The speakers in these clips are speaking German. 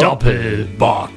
Doppelbock.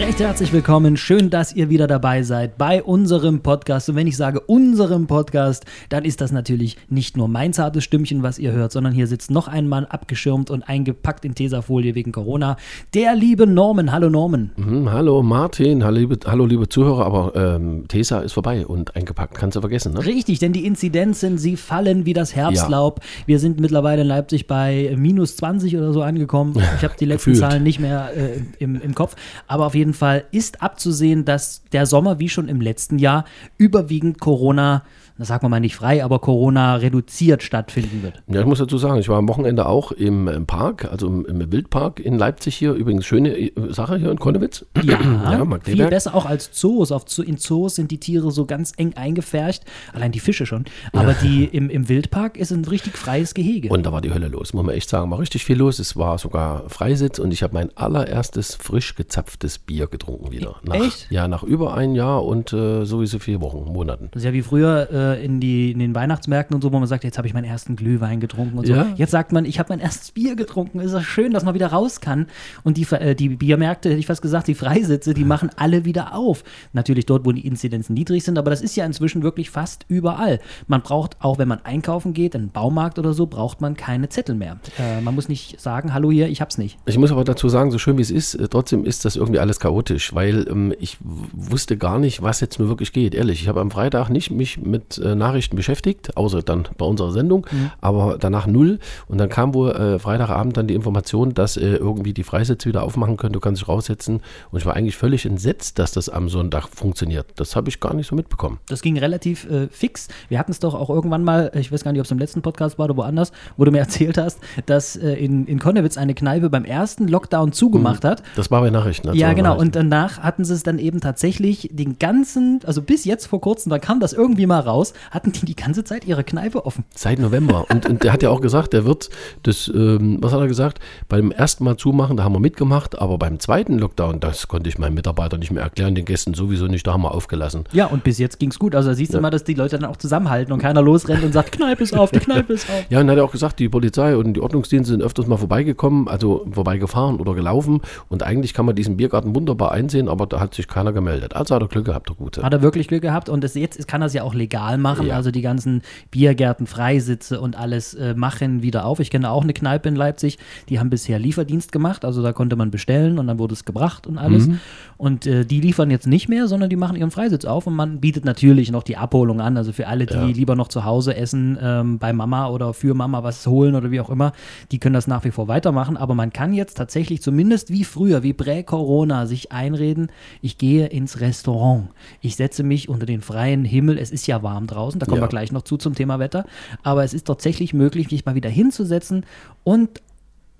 Recht herzlich willkommen. Schön, dass ihr wieder dabei seid bei unserem Podcast. Und wenn ich sage unserem Podcast, dann ist das natürlich nicht nur mein zartes Stimmchen, was ihr hört, sondern hier sitzt noch ein Mann abgeschirmt und eingepackt in Tesafolie wegen Corona. Der liebe Norman. Hallo Norman. Mhm, hallo Martin, hallo liebe, hallo liebe Zuhörer, aber ähm, Tesa ist vorbei und eingepackt, kannst du vergessen, ne? Richtig, denn die Inzidenzen, sie fallen wie das Herbstlaub. Wir sind mittlerweile in Leipzig bei minus 20 oder so angekommen. Ich habe die letzten. Zahlen nicht mehr äh, im, im Kopf. Aber auf jeden Fall ist abzusehen, dass der Sommer, wie schon im letzten Jahr, überwiegend Corona, das sagen wir mal nicht frei, aber Corona reduziert stattfinden wird. Ja, ich muss dazu sagen, ich war am Wochenende auch im, im Park, also im, im Wildpark in Leipzig hier, übrigens schöne äh, Sache hier in Konnewitz. Ja, viel Magdeburg. besser auch als Zoos. Auf, in Zoos sind die Tiere so ganz eng eingefärcht, allein die Fische schon. Aber die im, im Wildpark ist ein richtig freies Gehege. Und da war die Hölle los, muss man echt sagen. War richtig viel los. Es war sogar Freisitz und ich habe mein allererstes frisch gezapftes Bier getrunken wieder. Nach, Echt? Ja, nach über ein Jahr und äh, sowieso vier Wochen, Monaten. Das ist ja wie früher äh, in, die, in den Weihnachtsmärkten und so, wo man sagt, jetzt habe ich meinen ersten Glühwein getrunken und so. Ja. Jetzt sagt man, ich habe mein erstes Bier getrunken. Ist das schön, dass man wieder raus kann. Und die, äh, die Biermärkte, hätte ich fast gesagt, die Freisitze, die machen alle wieder auf. Natürlich dort, wo die Inzidenzen niedrig sind, aber das ist ja inzwischen wirklich fast überall. Man braucht, auch wenn man einkaufen geht, in einen Baumarkt oder so, braucht man keine Zettel mehr. Äh, man muss nicht sagen, hallo hier, ich hab's nicht. Ich muss aber dazu sagen, so schön wie es ist, äh, trotzdem ist das irgendwie alles chaotisch, weil ähm, ich wusste gar nicht, was jetzt nur wirklich geht. Ehrlich, ich habe am Freitag nicht mich mit äh, Nachrichten beschäftigt, außer dann bei unserer Sendung, aber danach null. Und dann kam wohl äh, Freitagabend dann die Information, dass äh, irgendwie die Freisitze wieder aufmachen können, du kannst dich raussetzen. Und ich war eigentlich völlig entsetzt, dass das am Sonntag funktioniert. Das habe ich gar nicht so mitbekommen. Das ging relativ äh, fix. Wir hatten es doch auch irgendwann mal, ich weiß gar nicht, ob es im letzten Podcast war oder woanders, wo du mir erzählt hast, dass äh, in, in Konnewitz eine Kneipe beim ersten Lockdown zugemacht hat. Das war bei Nachrichten. also Ja, genau. Nachrichten. Und danach hatten sie es dann eben tatsächlich den ganzen, also bis jetzt vor kurzem, da kam das irgendwie mal raus, hatten die die ganze Zeit ihre Kneipe offen. Seit November. Und, und der hat ja auch gesagt, der wird das, ähm, was hat er gesagt, beim ersten Mal zumachen, da haben wir mitgemacht, aber beim zweiten Lockdown, das konnte ich meinen Mitarbeitern nicht mehr erklären, den Gästen sowieso nicht, da haben wir aufgelassen. Ja, und bis jetzt ging es gut. Also da siehst du mal, dass die Leute dann auch zusammenhalten und keiner losrennt und sagt, Kneipe ist auf, die Kneipe ist auf. Ja, und er hat ja auch gesagt, die Polizei und die Ordnungsdienste sind öfters mal vorbeigekommen, also vorbeigefahren oder gelaufen. Und eigentlich kann man diesen Biergarten wunderbar einsehen, aber da hat sich keiner gemeldet. Also hat er Glück gehabt, der Gute. Hat er wirklich Glück gehabt und das, jetzt kann er es ja auch legal machen. Ja. Also die ganzen Biergärten, Freisitze und alles äh, machen wieder auf. Ich kenne auch eine Kneipe in Leipzig, die haben bisher Lieferdienst gemacht. Also da konnte man bestellen und dann wurde es gebracht und alles. Mhm. Und äh, die liefern jetzt nicht mehr, sondern die machen ihren Freisitz auf und man bietet natürlich noch die Abholung an. Also für alle, die Ja. lieber noch zu Hause essen, ähm, bei Mama oder für Mama was holen oder wie auch immer, die können das nach wie vor weitermachen. Aber man kann jetzt tatsächlich zumindest wie früher, wie prä-Corona, sich einreden, ich gehe ins Restaurant. Ich setze mich unter den freien Himmel. Es ist ja warm draußen, da kommen Ja. wir gleich noch zu zum Thema Wetter. Aber es ist tatsächlich möglich, mich mal wieder hinzusetzen und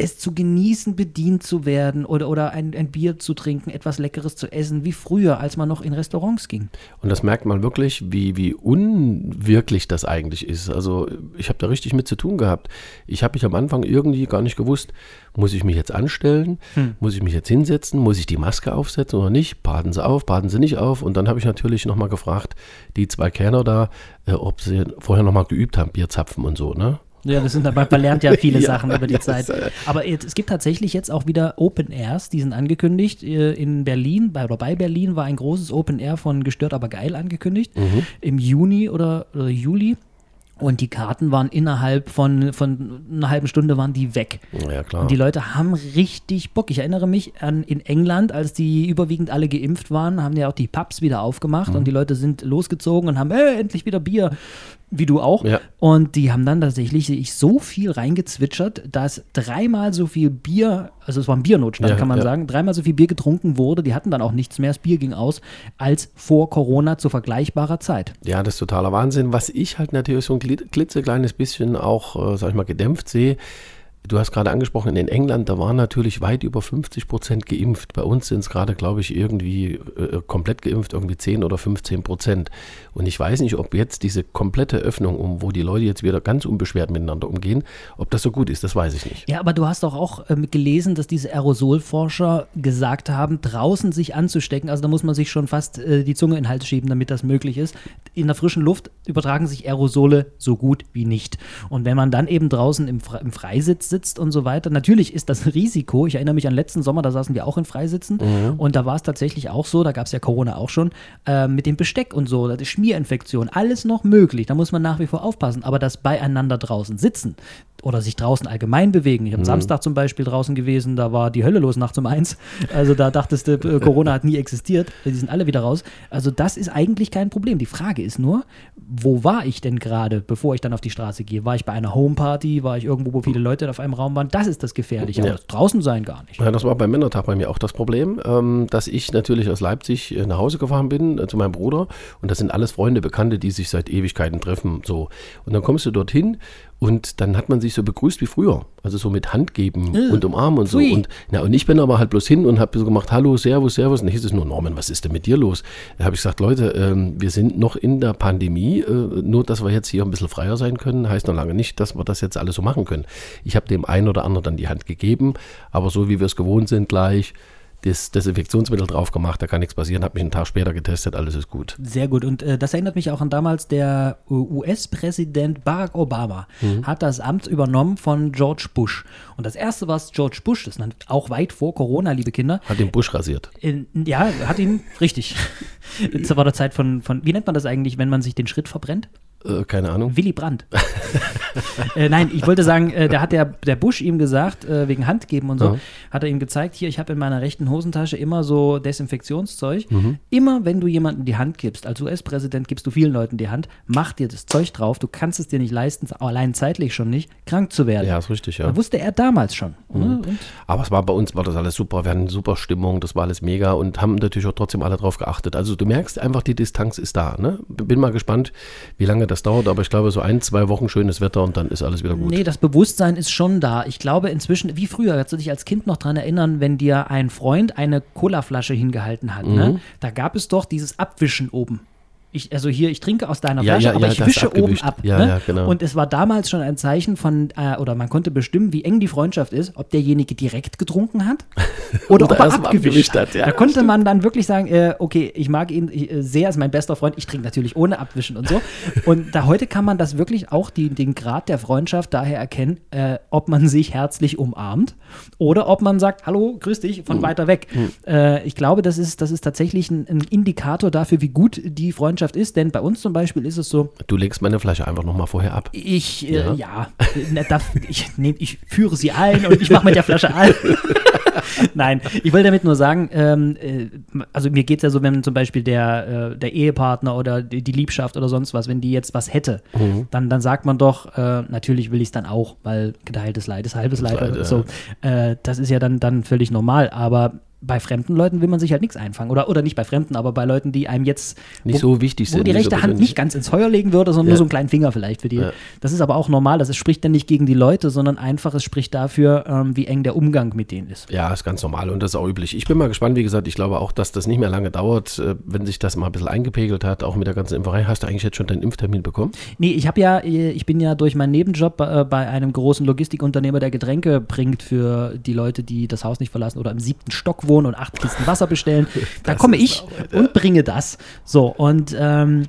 es zu genießen, bedient zu werden oder, oder ein, ein Bier zu trinken, etwas Leckeres zu essen, wie früher, als man noch in Restaurants ging. Und das merkt man wirklich, wie, wie unwirklich das eigentlich ist. Also ich habe da richtig mit zu tun gehabt. Ich habe mich am Anfang irgendwie gar nicht gewusst, muss ich mich jetzt anstellen, muss ich mich jetzt hinsetzen, muss ich die Maske aufsetzen oder nicht, baden sie auf, baden sie nicht auf. Und dann habe ich natürlich nochmal gefragt, die zwei Kerner da, äh, ob sie vorher nochmal geübt haben, Bierzapfen und so, ne? Ja, das sind man lernt ja viele Ja, Sachen über die das, Zeit. Aber es gibt tatsächlich jetzt auch wieder Open Airs, die sind angekündigt. Äh, In Berlin, bei, oder bei Berlin war ein großes Open Air von Gestört aber geil angekündigt. Mhm. Im Juni oder, oder Juli. Und die Karten waren innerhalb von, von einer halben Stunde waren die weg. Ja, klar. Und die Leute haben richtig Bock. Ich erinnere mich an in England, als die überwiegend alle geimpft waren, haben ja auch die Pubs wieder aufgemacht und die Leute sind losgezogen und haben, äh, endlich wieder Bier. Wie du auch. Ja. Und die haben dann tatsächlich ich so viel reingezwitschert, dass dreimal so viel Bier, also es war ein Biernotstand, Ja, kann man ja. sagen, dreimal so viel Bier getrunken wurde, die hatten dann auch nichts mehr, das Bier ging aus, als vor Corona zu vergleichbarer Zeit. Ja, das ist totaler Wahnsinn. Was ich halt natürlich so ein klitzekleines bisschen auch, äh, sag ich mal, gedämpft sehe, Du hast gerade angesprochen, in England, da waren natürlich weit über 50 Prozent geimpft. Bei uns sind es gerade, glaube ich, irgendwie äh, komplett geimpft, irgendwie 10 oder 15 Prozent. Und ich weiß nicht, ob jetzt diese komplette Öffnung, um, wo die Leute jetzt wieder ganz unbeschwert miteinander umgehen, ob das so gut ist, das weiß ich nicht. Ja, aber du hast doch auch ähm, gelesen, dass diese Aerosolforscher gesagt haben, draußen sich anzustecken, also da muss man sich schon fast äh, die Zunge in den Hals schieben, damit das möglich ist. In der frischen Luft übertragen sich Aerosole so gut wie nicht. Und wenn man dann eben draußen im, Fre im Freisitz sitzt und so weiter, natürlich ist das Risiko. Ich erinnere mich an letzten Sommer, da saßen wir auch in Freisitzen mhm. und da war es tatsächlich auch so, da gab es ja Corona auch schon, äh, mit dem Besteck und so, das ist Schmierinfektion, alles noch möglich. Da muss man nach wie vor aufpassen. Aber das beieinander draußen sitzen, oder sich draußen allgemein bewegen. Ich habe mhm. Samstag zum Beispiel draußen gewesen, da war die Hölle los nachts um eins. Also da dachtest du, äh, Corona hat nie existiert. Die sind alle wieder raus. Also das ist eigentlich kein Problem. Die Frage ist nur, wo war ich denn gerade, bevor ich dann auf die Straße gehe? War ich bei einer Homeparty? War ich irgendwo, wo viele Leute auf einem Raum waren? Das ist das Gefährliche. Ja. draußen sein gar nicht. Ja, das war beim Männertag bei mir auch das Problem, ähm, dass ich natürlich aus Leipzig äh, nach Hause gefahren bin äh, zu meinem Bruder und das sind alles Freunde, Bekannte, die sich seit Ewigkeiten treffen. So. Und dann kommst du dorthin und dann hat man sich so begrüßt wie früher. Also so mit Hand geben ja. und umarmen und so. Und, na, und ich bin aber halt bloß hin und habe so gemacht, hallo, servus, servus. Und hieß es nur, Norman, was ist denn mit dir los? Da habe ich gesagt, Leute, ähm, wir sind noch in der Pandemie. Äh, nur, dass wir jetzt hier ein bisschen freier sein können, heißt noch lange nicht, dass wir das jetzt alles so machen können. Ich habe dem einen oder anderen dann die Hand gegeben, aber so wie wir es gewohnt sind gleich, das Desinfektionsmittel drauf gemacht, da kann nichts passieren, habe mich einen Tag später getestet, alles ist gut. Sehr gut und äh, das erinnert mich auch an damals, der US-Präsident Barack Obama mhm. hat das Amt übernommen von George Bush. Und das erste, was George Bush, das ist auch weit vor Corona, liebe Kinder. Hat den Bush rasiert. In, ja, hat ihn, richtig. War der Zeit von, von, wie nennt man das eigentlich, wenn man sich den Schritt verbrennt? Äh, keine Ahnung. Willy Brandt. äh, nein, ich wollte sagen, äh, da hat der, der Bush ihm gesagt, äh, wegen Handgeben und so, ja. hat er ihm gezeigt, hier, ich habe in meiner rechten Hosentasche immer so Desinfektionszeug. Mhm. Immer wenn du jemandem die Hand gibst, als US-Präsident gibst du vielen Leuten die Hand, mach dir das Zeug drauf, du kannst es dir nicht leisten, allein zeitlich schon nicht, krank zu werden. Ja, ist richtig, ja. Das wusste er damals schon. Mhm. Ne? Aber es war bei uns, war das alles super, wir hatten eine super Stimmung, das war alles mega und haben natürlich auch trotzdem alle drauf geachtet. Also du merkst einfach, die Distanz ist da. Ne? Bin mal gespannt, wie lange das dauert, aber ich glaube, so ein, zwei Wochen schönes Wetter und dann ist alles wieder gut. Nee, das Bewusstsein ist schon da. Ich glaube inzwischen, wie früher, kannst du dich als Kind noch daran erinnern, wenn dir ein Freund eine Colaflasche hingehalten hat, ne? mhm. ne? Da gab es doch dieses Abwischen oben ich, also hier, ich trinke aus deiner Flasche, ja, ja, aber ja, ich wische oben ab. Ne? Genau. Und es war damals schon ein Zeichen von, äh, oder man konnte bestimmen, wie eng die Freundschaft ist, ob derjenige direkt getrunken hat oder, oder ob er abgewischt hat. da konnte stimmt. man dann wirklich sagen, äh, okay, ich mag ihn äh, sehr, ist mein bester Freund, ich trinke natürlich ohne Abwischen und so. und da heute kann man das wirklich auch die, den Grad der Freundschaft daher erkennen, äh, ob man sich herzlich umarmt oder ob man sagt, hallo, grüß dich, von mhm. weiter weg. Äh, ich glaube, das ist, das ist tatsächlich ein, ein Indikator dafür, wie gut die Freundschaft Freundschaft ist, denn bei uns zum Beispiel ist es so. Du legst meine Flasche einfach nochmal vorher ab. Ich, äh, ja, ja ne, ich, nehm, ich führe sie ein und ich mache mit der Flasche an. Nein, ich will damit nur sagen, ähm, äh, also mir geht es ja so, wenn zum Beispiel der, äh, der Ehepartner oder die, die, Liebschaft oder sonst was, wenn die jetzt was hätte, mhm. dann, dann sagt man doch, äh, natürlich will ich es dann auch, weil geteiltes Leid ist halbes Leid. Leid so. Äh, das ist ja dann, dann völlig normal, aber bei fremden Leuten will man sich halt nichts einfangen. Oder, oder nicht bei Fremden, aber bei Leuten, die einem jetzt nicht wo, so wichtig sind. Wo die rechte so Hand nicht ganz ins Feuer legen würde, sondern ja. nur so einen kleinen Finger vielleicht für die. Ja. Das ist aber auch normal. Das spricht dann nicht gegen die Leute, sondern einfach, es spricht dafür, ähm, wie eng der Umgang mit denen ist. Ja, ist ganz normal und das ist auch üblich. Ich bin mal gespannt, wie gesagt, ich glaube auch, dass das nicht mehr lange dauert, äh, wenn sich das mal ein bisschen eingepegelt hat, auch mit der ganzen Impferei. Hast du eigentlich jetzt schon deinen Impftermin bekommen? Nee, ich habe ja, äh, ich bin ja durch meinen Nebenjob bei, äh, bei einem großen Logistikunternehmer, der Getränke bringt für die Leute, die das Haus nicht verlassen oder im siebten Stock wohnen und acht Kisten Wasser bestellen. da komme ich Arbeit, und bringe das. So, und ähm,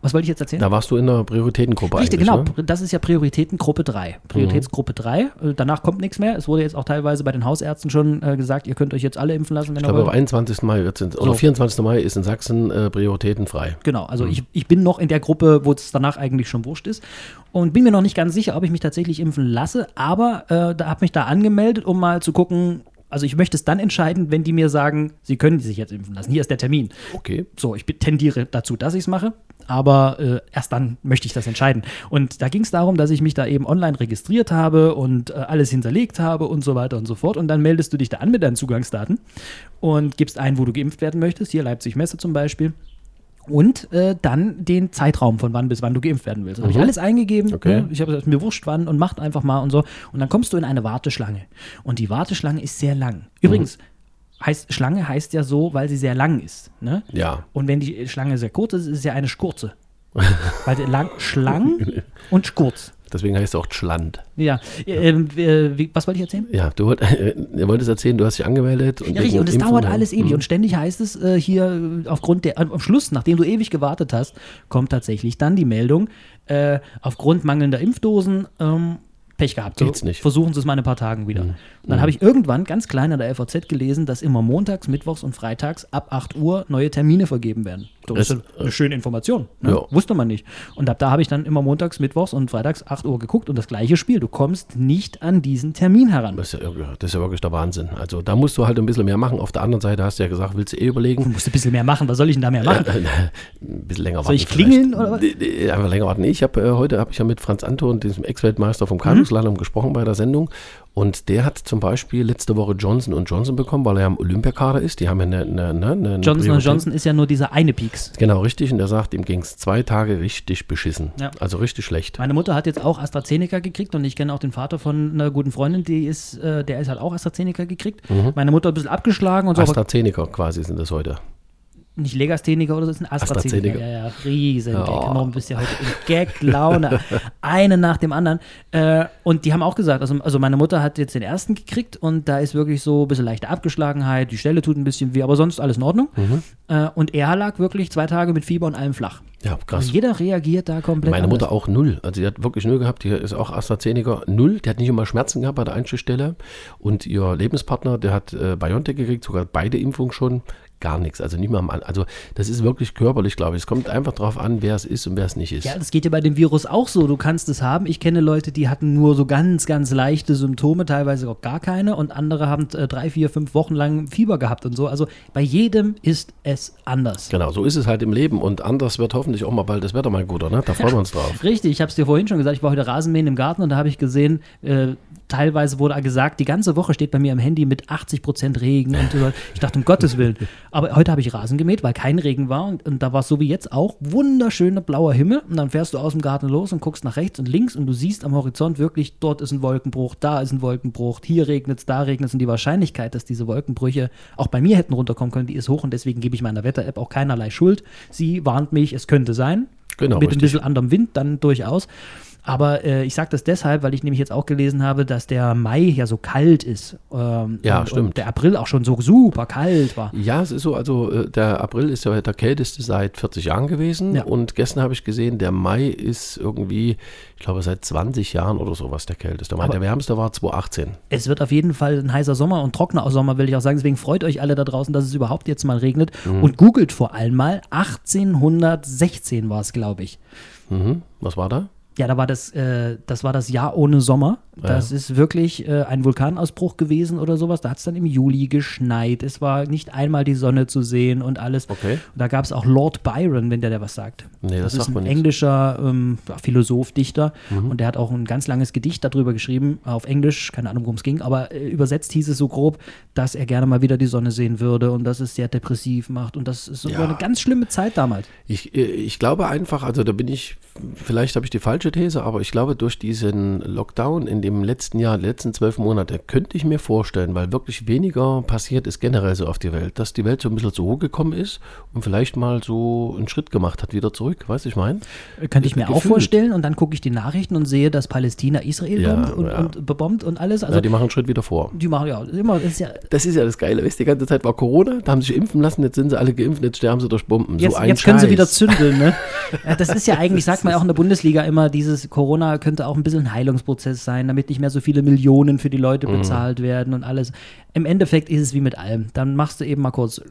was wollte ich jetzt erzählen? Da warst du in der Prioritätengruppe Richtig, genau. Ne? Das ist ja Prioritätengruppe 3. Prioritätsgruppe 3. Äh, danach kommt nichts mehr. Es wurde jetzt auch teilweise bei den Hausärzten schon äh, gesagt, ihr könnt euch jetzt alle impfen lassen, wenn ich glaube, am 21. Mai wird es, oder so. 24. Mai ist in Sachsen äh, prioritätenfrei. Genau, also mhm. ich, ich bin noch in der Gruppe, wo es danach eigentlich schon wurscht ist. Und bin mir noch nicht ganz sicher, ob ich mich tatsächlich impfen lasse, aber äh, da habe mich da angemeldet, um mal zu gucken, also ich möchte es dann entscheiden, wenn die mir sagen, sie können sich jetzt impfen lassen. Hier ist der Termin. Okay. So, ich tendiere dazu, dass ich es mache, aber äh, erst dann möchte ich das entscheiden. Und da ging es darum, dass ich mich da eben online registriert habe und äh, alles hinterlegt habe und so weiter und so fort. Und dann meldest du dich da an mit deinen Zugangsdaten und gibst ein, wo du geimpft werden möchtest. Hier Leipzig Messe zum Beispiel. Und äh, dann den Zeitraum von wann bis wann du geimpft werden willst. Habe ich alles eingegeben. Mhm. Okay. Ne? Ich habe mir wurscht wann und macht einfach mal und so. Und dann kommst du in eine Warteschlange. Und die Warteschlange ist sehr lang. Übrigens, heißt, Schlange heißt ja so, weil sie sehr lang ist. Ne? Ja. Und wenn die Schlange sehr kurz ist, ist es ja eine Schkurze. weil lang, Schlang und Skurz. Deswegen heißt es auch Schland. Ja, ähm, äh, wie, was wollte ich erzählen? Ja, du wollt- äh, wolltest erzählen, du hast dich angemeldet. Und Ja, richtig, und es dauert ja. alles ewig. Mhm. Und ständig heißt es äh, hier äh, aufgrund der, am Schluss, nachdem du ewig gewartet hast, kommt tatsächlich dann die Meldung, äh, aufgrund mangelnder Impfdosen, ähm, Pech gehabt. So, Geht's nicht. Mhm. Versuchen Sie es mal in ein paar Tagen wieder. Und dann habe ich irgendwann ganz klein an der FAZ gelesen, dass immer montags, mittwochs und freitags ab 8 Uhr neue Termine vergeben werden. Das ist eine schöne Information. Ne? Ja. Wusste man nicht. Und ab da habe ich dann immer montags, mittwochs und freitags 8 Uhr geguckt und das gleiche Spiel. Du kommst nicht an diesen Termin heran. Das ist, ja, das ist ja wirklich der Wahnsinn. Also da musst du halt ein bisschen mehr machen. Auf der anderen Seite hast du ja gesagt, willst du eh Du überlegen. musst ein bisschen mehr machen. Was soll ich denn da mehr machen? ein bisschen länger warten. Soll ich vielleicht. klingeln oder was? Nee, Einfach länger warten. Ich habe äh, heute habe ich ja mit Franz Anton, diesem Ex-Weltmeister vom Kanuslalom, Mhm. gesprochen bei der Sendung. Und der hat zum Beispiel letzte Woche Johnson Johnson bekommen, weil er ja im Olympiakader ist. Die haben ja eine, eine, eine, eine Johnson Priorität. Johnson ist ja nur dieser eine Pieks. Genau, richtig. Und der sagt, ihm ging es zwei Tage richtig beschissen. Ja. Also richtig schlecht. Meine Mutter hat jetzt auch AstraZeneca gekriegt und ich kenne auch den Vater von einer guten Freundin, die ist, äh, der ist halt auch AstraZeneca gekriegt. Mhm. Meine Mutter ein bisschen abgeschlagen und so, AstraZeneca quasi sind das heute. Nicht Legastheniker oder so, ist ein AstraZeneca. AstraZeneca. Ja, ja, riesen. Gag. Warum bist du ja heute in Gag-Laune? Einen nach dem anderen. Äh, und die haben auch gesagt, also, also meine Mutter hat jetzt den ersten gekriegt und da ist wirklich so ein bisschen leichte Abgeschlagenheit, die Stelle tut ein bisschen weh, aber sonst alles in Ordnung. Mhm. Äh, und er lag wirklich zwei Tage mit Fieber und allem flach. Ja, krass. Also jeder reagiert da komplett Meine anders. Mutter auch null. Also die hat wirklich null gehabt. Die ist auch AstraZeneca null. Die hat nicht immer Schmerzen gehabt bei der Einstichstelle. Und ihr Lebenspartner, der hat äh, BioNTech gekriegt, sogar beide Impfungen schon. Gar nichts. Also nicht mal am Also das ist wirklich körperlich, glaube ich. Es kommt einfach darauf an, wer es ist und wer es nicht ist. Ja, das geht ja bei dem Virus auch so. Du kannst es haben. Ich kenne Leute, die hatten nur so ganz, ganz leichte Symptome, teilweise auch gar keine. Und andere haben äh, drei, vier, fünf Wochen lang Fieber gehabt und so. Also bei jedem ist es anders. Genau, so ist es halt im Leben. Und anders wird hoffentlich auch mal bald das Wetter mal guter. Ne? Da freuen wir uns drauf. Richtig, ich habe es dir vorhin schon gesagt, ich war heute Rasenmähen im Garten und da habe ich gesehen, äh, teilweise wurde gesagt, die ganze Woche steht bei mir am Handy mit 80% Regen und ich dachte, um Gottes Willen. Aber heute habe ich Rasen gemäht, weil kein Regen war und, und da war es so wie jetzt auch wunderschöner blauer Himmel und dann fährst du aus dem Garten los und guckst nach rechts und links und du siehst am Horizont wirklich, dort ist ein Wolkenbruch, da ist ein Wolkenbruch, hier regnet es, da regnet es und die Wahrscheinlichkeit, dass diese Wolkenbrüche auch bei mir hätten runterkommen können, die ist hoch und deswegen gebe ich meiner Wetter-App auch keinerlei Schuld. Sie warnt mich, es könnte sein. Genau, Mit ein richtig. bisschen anderem Wind dann durchaus. Aber äh, ich sage das deshalb, weil ich nämlich jetzt auch gelesen habe, dass der Mai ja so kalt ist. Ähm, Ja, und, stimmt. Und der April auch schon so super kalt war. Ja, es ist so, also äh, der April ist ja der kälteste seit 40 Jahren gewesen Ja. und gestern habe ich gesehen, der Mai ist irgendwie, ich glaube seit 20 Jahren oder sowas der kälteste. Mai, Aber- der wärmste war 2018. Es wird auf jeden Fall ein heißer Sommer und trockener Sommer, will ich auch sagen. Deswegen freut euch alle da draußen, dass es überhaupt jetzt mal regnet. Mhm. Und googelt vor allem mal. 1816 war es, glaube ich. Mhm. Was war da? Ja, da war das, äh, das war das Jahr ohne Sommer. Das ist wirklich äh, ein Vulkanausbruch gewesen oder sowas. Da hat es dann im Juli geschneit. Es war nicht einmal die Sonne zu sehen und alles. Okay. Und da gab es auch Lord Byron, wenn der der was sagt. Nee, das ist sagt ein englischer ähm, ja, Philosoph, Dichter. Mhm. Und der hat auch ein ganz langes Gedicht darüber geschrieben, auf Englisch. Keine Ahnung, worum es ging. Aber äh, übersetzt hieß es so grob, dass er gerne mal wieder die Sonne sehen würde und dass es sehr depressiv macht. Und das ist so Ja. eine ganz schlimme Zeit damals. Ich, äh, ich glaube einfach, also da bin ich, vielleicht habe ich die falsche These, aber ich glaube, durch diesen Lockdown in dem letzten Jahr, die letzten zwölf Monate, könnte ich mir vorstellen, weil wirklich weniger passiert ist generell so auf die Welt, dass die Welt so ein bisschen zur Ruhe gekommen ist und vielleicht mal so einen Schritt gemacht hat wieder zurück, weißt du, ich meine? Könnte ich mir auch Gefühlt. vorstellen. Und dann gucke ich die Nachrichten und sehe, dass Palästina Israel Ja, bombt und, ja. und bebombt und alles. Also ja, die machen einen Schritt wieder vor. die machen ja immer, das ist ja Das ist ja das Geile, weißt du, die ganze Zeit war Corona, da haben sie sich impfen lassen, jetzt sind sie alle geimpft, jetzt sterben sie durch Bomben. Jetzt, so jetzt können sie wieder zündeln, ne? Das ist ja eigentlich, sagt man ja auch in der Bundesliga immer, dieses Corona könnte auch ein bisschen ein Heilungsprozess sein, damit nicht mehr so viele Millionen für die Leute Mhm. bezahlt werden und alles. Im Endeffekt ist es wie mit allem. Dann machst du eben mal kurz äh,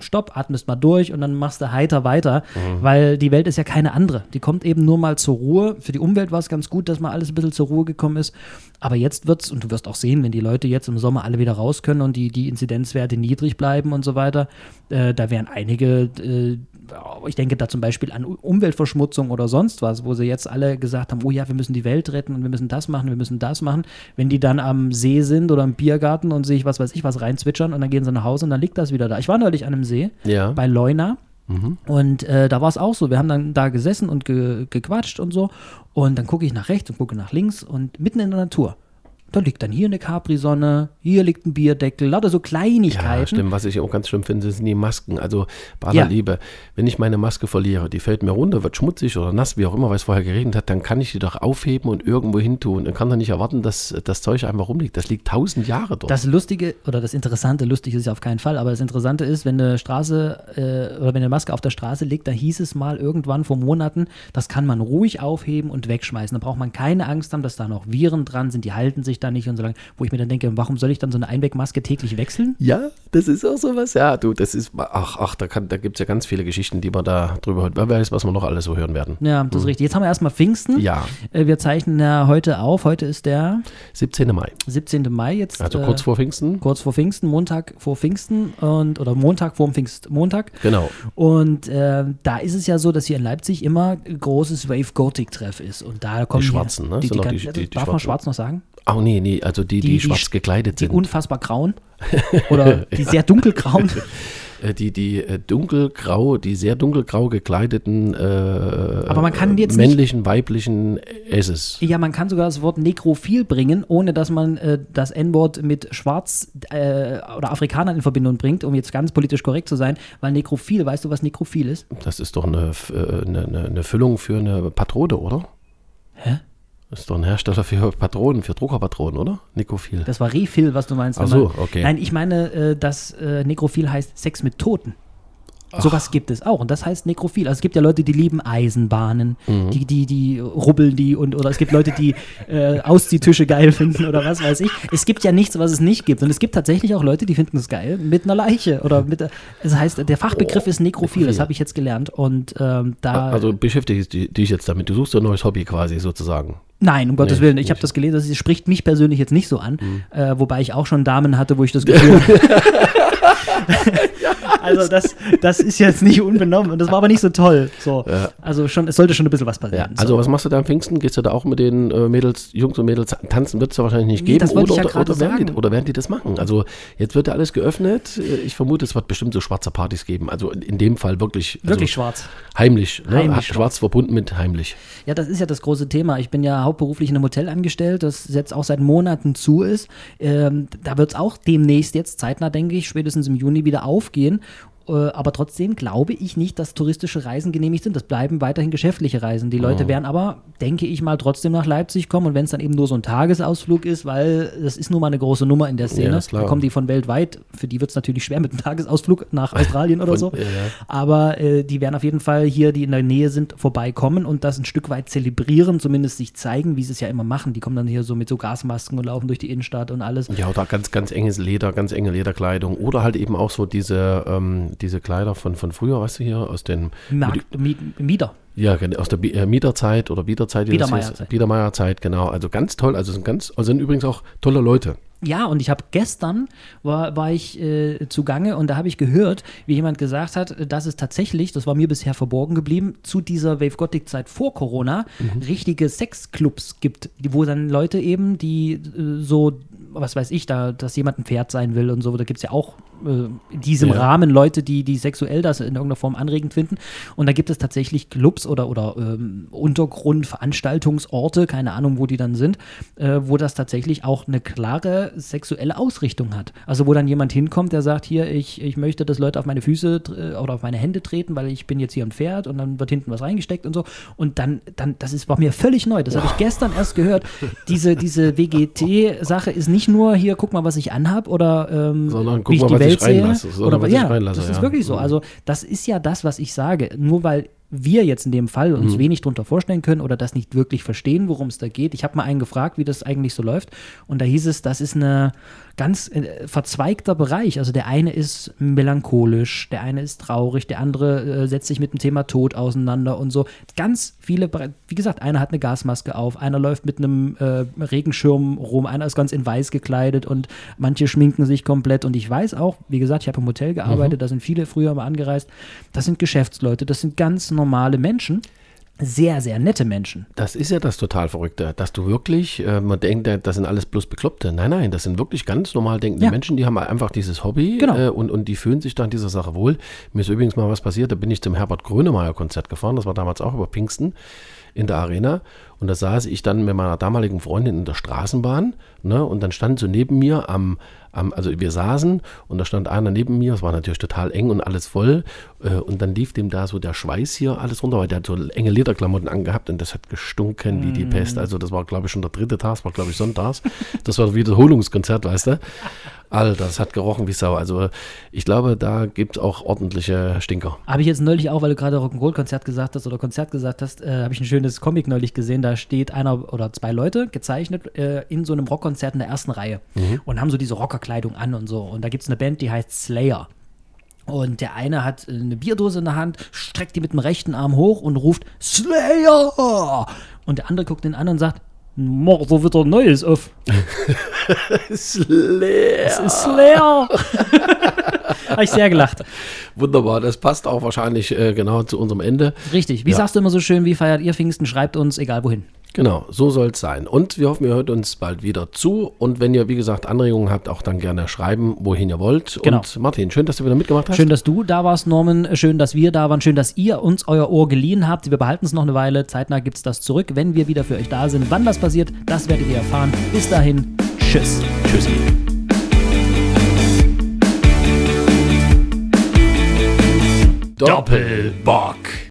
Stopp, atmest mal durch und dann machst du heiter weiter, Mhm. weil die Welt ist ja keine andere. Die kommt eben nur mal zur Ruhe. Für die Umwelt war es ganz gut, dass mal alles ein bisschen zur Ruhe gekommen ist. Aber jetzt wird's, und du wirst auch sehen, wenn die Leute jetzt im Sommer alle wieder raus können und die, die Inzidenzwerte niedrig bleiben und so weiter, äh, da werden einige, äh, ich denke da zum Beispiel an Umweltverschmutzung oder sonst was, wo sie jetzt alle gesagt haben, oh ja, wir müssen die Welt retten und wir müssen das machen, wir müssen das machen. Wenn die dann am See sind oder im Biergarten und sich was weiß ich was reinzwitschern und dann gehen sie nach Hause und dann liegt das wieder da. Ich war neulich an einem See Ja. bei Leuna Und äh, da war es auch so. Wir haben dann da gesessen und ge gequatscht und so. Und dann gucke ich nach rechts und gucke nach links und mitten in der Natur. Da liegt dann hier eine Capri-Sonne, hier liegt ein Bierdeckel, lauter so Kleinigkeiten. Ja, stimmt. Was ich auch ganz schlimm finde, sind die Masken. Also bei aller Ja. Liebe, wenn ich meine Maske verliere, die fällt mir runter, wird schmutzig oder nass, wie auch immer, weil es vorher geregnet hat, dann kann ich die doch aufheben und irgendwo hin tun. Dann kann doch nicht erwarten, dass das Zeug einfach rumliegt. Das liegt tausend Jahre dort. Das Lustige oder das Interessante, lustig ist ja auf keinen Fall, aber das Interessante ist, wenn eine Straße äh, oder wenn eine Maske auf der Straße liegt, da hieß es mal irgendwann vor Monaten, das kann man ruhig aufheben und wegschmeißen. Da braucht man keine Angst haben, dass da noch Viren dran sind, die halten sich da nicht und so lange. Wo ich mir dann denke, warum soll ich dann so eine Einwegmaske täglich wechseln? ja, das ist auch sowas. Ja, du, das ist, ach, ach, da, kann- da gibt es ja ganz viele Geschichten, die man da drüber hört. Wer weiß, was wir noch alles so hören werden. Ja, das ist richtig. Jetzt haben wir erstmal Pfingsten. Hm. Ja, Äh, wir zeichnen ja heute auf. Heute ist der 17. Mai. 17. Mai jetzt. Also äh, kurz vor Pfingsten. kurz vor Pfingsten, Montag vor Pfingsten und oder Montag vor dem Pfingstmontag. Genau. Und äh, da ist es ja so, dass hier in Leipzig immer großes Wave Gothic Treff ist. Und da kommen Schwarzen, ne? Die, Sind die, doch die, die- die- die darf man Schwarzen. schwarz noch sagen? Oh nee, nee, also die, die, Die- die schwarz sch- gekleidet Die sind. unfassbar grauen oder die sehr dunkelgrauen. Äh, die, die äh, dunkelgrau, die sehr dunkelgrau gekleideten äh, Aber man kann jetzt nicht- männlichen, weiblichen Esses. ja, man kann sogar das Wort nekrophil bringen, ohne dass man äh, das N-Wort mit Schwarz äh, oder Afrikanern in Verbindung bringt, um jetzt ganz politisch korrekt zu sein, weil nekrophil, weißt du, was nekrophil ist? Das ist doch eine, äh, eine, eine, eine Füllung für eine Patrone, oder? Hä? Das ist doch ein Hersteller für Patronen, für Druckerpatronen, oder? Nikophil. Das war Refill, was du meinst. Ach so, okay. Nein, ich meine, äh, dass äh, Nekrophil heißt Sex mit Toten. Sowas gibt es auch und das heißt Nekrophil. Also es gibt ja Leute, die lieben Eisenbahnen, Mhm. die, die, die rubbeln die und oder es gibt Leute, die äh, Ausziehtische geil finden oder was weiß ich. Es gibt ja nichts, was es nicht gibt. Und es gibt tatsächlich auch Leute, die finden es geil mit einer Leiche oder mit. Das heißt, der Fachbegriff ist Nekrophil, das Nekrophil. habe ich jetzt gelernt. Und ähm, da. Also beschäftigst du dich jetzt damit. Du suchst ein neues Hobby quasi sozusagen. Nein, um Gottes Nee, Willen. Ich habe das gelesen, das spricht mich persönlich jetzt nicht so an, Mhm. äh, wobei ich auch schon Damen hatte, wo ich das Gefühl Also das, das ist jetzt nicht unbenommen und das war aber nicht so toll. So. Ja. Also schon, es sollte schon ein bisschen was Ja, passieren. also so. was machst du da am Pfingsten? Gehst du da auch mit den äh, Mädels, Jungs und Mädels tanzen? Wird es ja wahrscheinlich nicht Nee, geben. oder, ja oder, oder, werden die, oder werden die das machen? Also jetzt wird ja alles geöffnet. Ich vermute, es wird bestimmt so schwarze Partys geben. Also in, in dem Fall wirklich, also Wirklich schwarz. heimlich. Ne? Heimlich schwarz. verbunden mit heimlich. Ja, das ist ja das große Thema. Ich bin ja hauptberuflich in einem Hotel angestellt, das jetzt auch seit Monaten zu ist. Ähm, da wird es auch demnächst jetzt zeitnah, denke ich, spätestens im Juni wieder aufgehen. Äh, aber trotzdem glaube ich nicht, dass touristische Reisen genehmigt sind. Das bleiben weiterhin geschäftliche Reisen. Die Leute werden aber, denke ich mal, trotzdem nach Leipzig kommen. Und wenn es dann eben nur so ein Tagesausflug ist, weil das ist nun mal eine große Nummer in der Szene. Ja. Da kommen die von weltweit. Für die wird es natürlich schwer mit einem Tagesausflug nach Australien oder Von- so. ja. Aber äh, die werden auf jeden Fall hier, die in der Nähe sind, vorbeikommen und das ein Stück weit zelebrieren, zumindest sich zeigen, wie sie es ja immer machen. Die kommen dann hier so mit so Gasmasken und laufen durch die Innenstadt und alles. Ja, oder ganz, ganz enges Leder, ganz enge Lederkleidung. Oder halt eben auch so diese, ähm, diese Kleider von, von früher, weißt du hier, aus den Markt, Mi- Mieder. Ja, aus der äh, Mieterzeit oder Biederzeit. wie das Biedermeierzeit. Biedermeierzeit, genau. Also ganz toll. Also sind ganz, also sind übrigens auch tolle Leute. Ja, und ich habe gestern war, war ich äh, zugange und da habe ich gehört, wie jemand gesagt hat, dass es tatsächlich, das war mir bisher verborgen geblieben, zu dieser Wave Gothic Zeit vor Corona richtige Sexclubs gibt, wo dann Leute eben, die äh, so, was weiß ich, da, dass jemand ein Pferd sein will und so, da gibt es ja auch in diesem Ja. Rahmen Leute, die, die sexuell das in irgendeiner Form anregend finden. Und da gibt es tatsächlich Clubs oder, oder ähm, Untergrundveranstaltungsorte, keine Ahnung, wo die dann sind, äh, wo das tatsächlich auch eine klare sexuelle Ausrichtung hat. Also wo dann jemand hinkommt, der sagt, hier, ich, ich möchte, dass Leute auf meine Füße tr- oder auf meine Hände treten, weil ich bin jetzt hier ein Pferd und dann wird hinten was reingesteckt und so. Und dann, dann das ist, war mir völlig neu. Das habe ich gestern erst gehört. Diese, diese WGT-Sache ist nicht nur hier, guck mal, was ich anhab oder ähm, Sondern guck wie ich mal, die ich Welt sehe. sondern Oder was ich ja, reinlasse, das ist ja. wirklich so. Mhm. Also das ist ja das, was ich sage. Nur weil wir jetzt in dem Fall uns Mhm. wenig drunter vorstellen können oder das nicht wirklich verstehen, worum es da geht. Ich habe mal einen gefragt, wie das eigentlich so läuft. Und da hieß es, das ist eine ganz äh, verzweigter Bereich. Also der eine ist melancholisch, der eine ist traurig, der andere äh, setzt sich mit dem Thema Tod auseinander und so. Ganz viele, wie gesagt, einer hat eine Gasmaske auf, einer läuft mit einem äh, Regenschirm rum, einer ist ganz in weiß gekleidet und manche schminken sich komplett. Und ich weiß auch, wie gesagt, ich habe im Hotel gearbeitet, da sind viele früher mal angereist. Das sind Geschäftsleute, das sind ganz normale Menschen. Sehr, sehr nette Menschen. Das ist ja das total Verrückte, dass du wirklich, äh, man denkt, das sind alles bloß Bekloppte. Nein, nein, das sind wirklich ganz normal denkende Ja. Menschen, die haben einfach dieses Hobby Genau. äh, und, und die fühlen sich da in dieser Sache wohl. Mir ist übrigens mal was passiert, da bin ich zum Herbert Grönemeyer Konzert gefahren, das war damals auch über Pfingsten in der Arena und da saß ich dann mit meiner damaligen Freundin in der Straßenbahn ne, und dann stand so neben mir am, am, also wir saßen und da stand einer neben mir, es war natürlich total eng und alles voll äh, und dann lief dem da so der Schweiß hier alles runter, weil der hat so enge Lederklamotten angehabt und das hat gestunken wie die Pest. Also das war glaube ich schon der dritte Tag, das war glaube ich sonntags. Das war Wiederholungskonzert, weißt du. Alter, das hat gerochen wie Sau. Also ich glaube, da gibt es auch ordentliche Stinker. Habe ich jetzt neulich auch, weil du gerade Rock'n'Roll-Konzert gesagt hast oder Konzert gesagt hast, äh, habe ich ein schönes Comic neulich gesehen. Da steht einer oder zwei Leute gezeichnet äh, in so einem Rockkonzert in der ersten Reihe und haben so diese Rockerkleidung an und so. Und da gibt es eine Band, die heißt Slayer. Und der eine hat äh, eine Bierdose in der Hand, streckt die mit dem rechten Arm hoch und ruft Slayer! Und der andere guckt ihn an und sagt, Mach so wieder Neues auf. Leer. Es ist Slayer! Habe ich sehr gelacht. Wunderbar, das passt auch wahrscheinlich äh, genau zu unserem Ende. Richtig. Wie Ja. sagst du immer so schön, wie feiert ihr Pfingsten? Schreibt uns, egal wohin. Genau, so soll es sein. Und wir hoffen, ihr hört uns bald wieder zu. Und wenn ihr, wie gesagt, Anregungen habt, auch dann gerne schreiben, wohin ihr wollt. Genau. Und Martin, schön, dass du wieder mitgemacht hast. Schön, dass du da warst, Norman. Schön, dass wir da waren. Schön, dass ihr uns euer Ohr geliehen habt. Wir behalten es noch eine Weile. Zeitnah gibt es das zurück, wenn wir wieder für euch da sind. Wann das passiert, das werdet ihr erfahren. Bis dahin, tschüss. Tschüssi. Doppelbock.